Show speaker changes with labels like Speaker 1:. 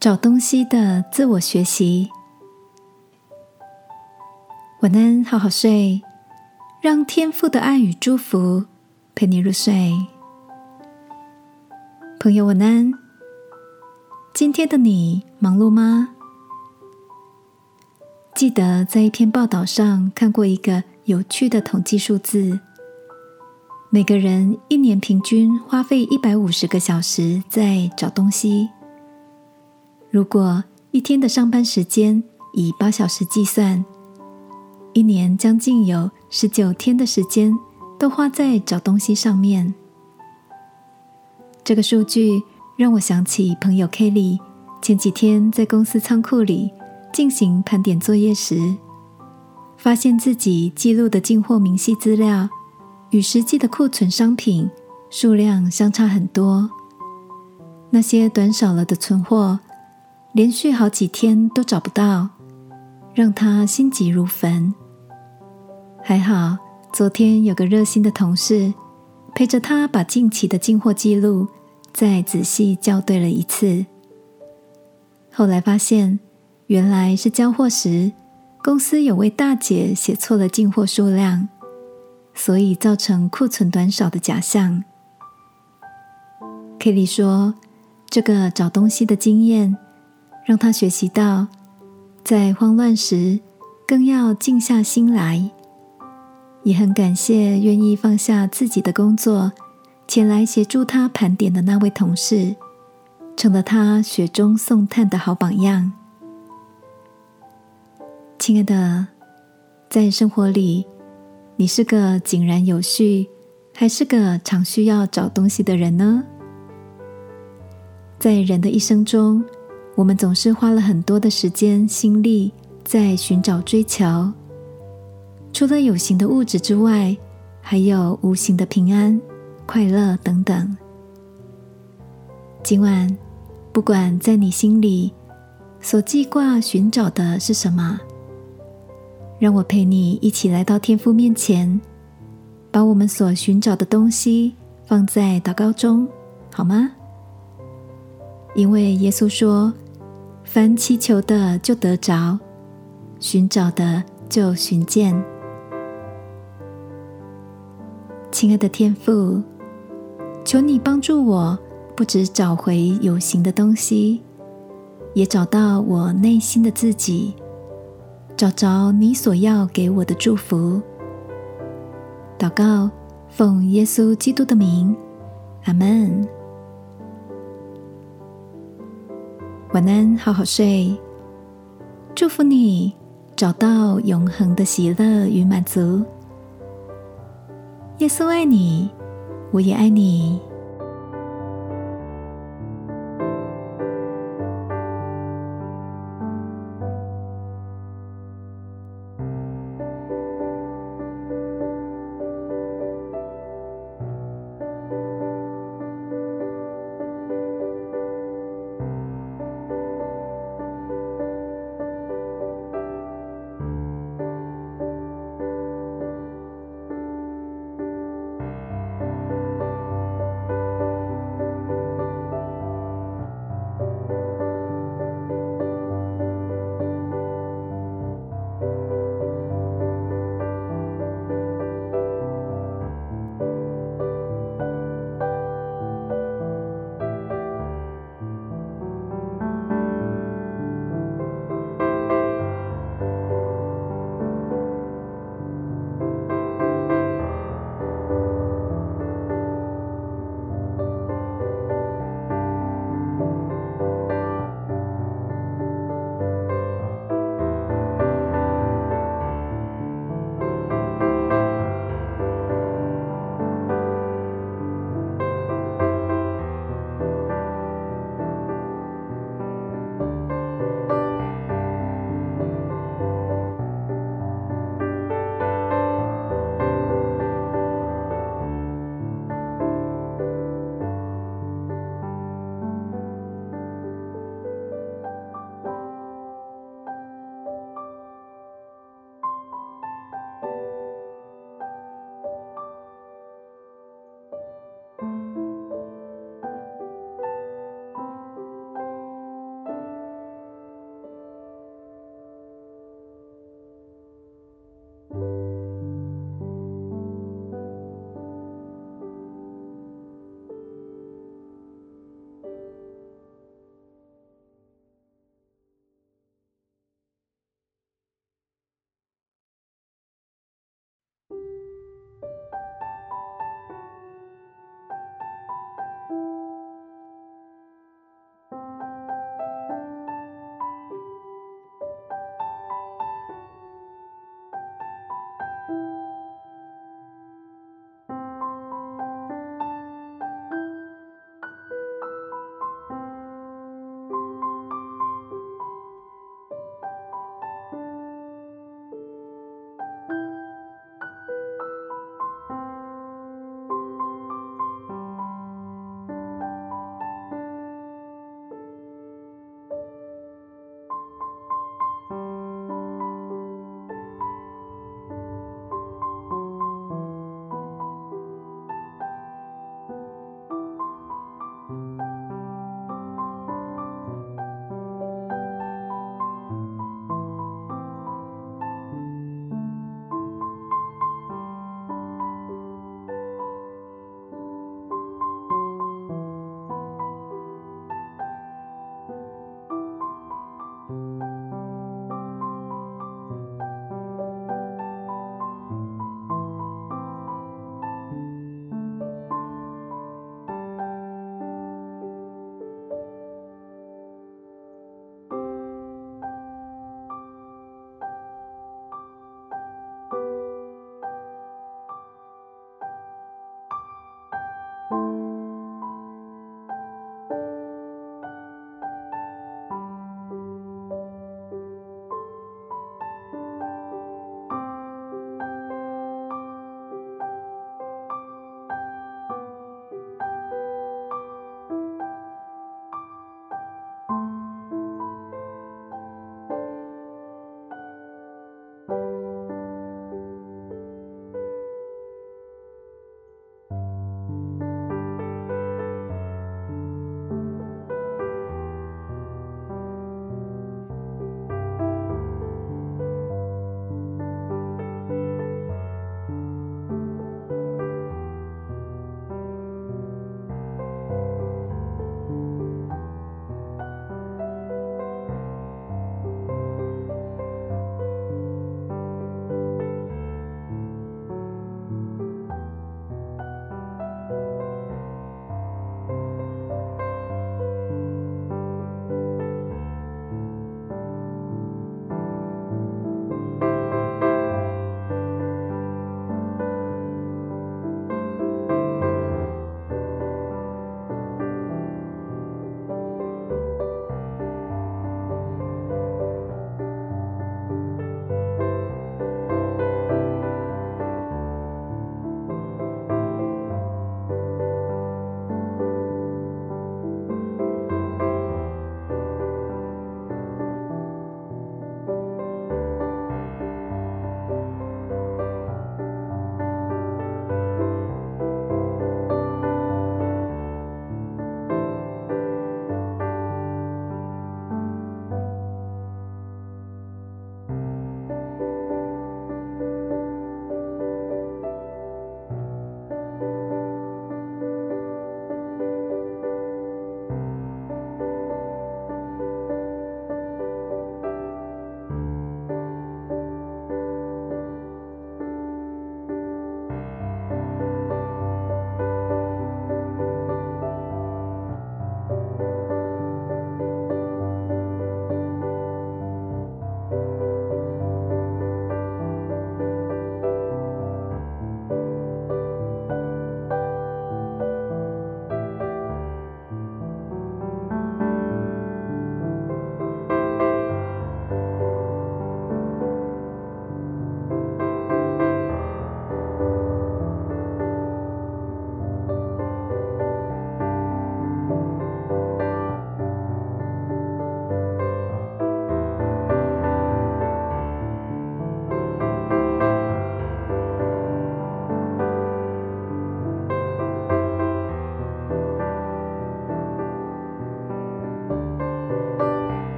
Speaker 1: 找东西的自我学习。晚安，好好睡，让天赋的爱与祝福陪你入睡。朋友，晚安。今天的你忙碌吗？记得在一篇报道上看过一个有趣的统计数字：每个人一年平均花费一百五十个小时在找东西。如果一天的上班时间以八小时计算，一年将近有十九天的时间都花在找东西上面。这个数据让我想起朋友 Kelly 前几天在公司仓库里。进行盘点作业时，发现自己记录的进货明细资料与实际的库存商品数量相差很多。那些短少了的存货，连续好几天都找不到，让他心急如焚。还好，昨天有个热心的同事陪着他把近期的进货记录再仔细校对了一次。后来发现。原来是交货时，公司有位大姐写错了进货数量，所以造成库存短少的假象。Kelly 说：“这个找东西的经验，让他学习到，在慌乱时更要静下心来。”也很感谢愿意放下自己的工作，前来协助他盘点的那位同事，成了他雪中送炭的好榜样。亲爱的，在生活里，你是个井然有序，还是个常需要找东西的人呢？在人的一生中，我们总是花了很多的时间、心力在寻找、追求。除了有形的物质之外，还有无形的平安、快乐等等。今晚，不管在你心里所记挂、寻找的是什么。让我陪你一起来到天父面前，把我们所寻找的东西放在祷告中，好吗？因为耶稣说：“凡祈求的就得着，寻找的就寻见。”亲爱的天父，求你帮助我，不只找回有形的东西，也找到我内心的自己。找着你所要给我的祝福。祷告，奉耶稣基督的名，阿门。晚安，好好睡。祝福你找到永恒的喜乐与满足。耶稣爱你，我也爱你。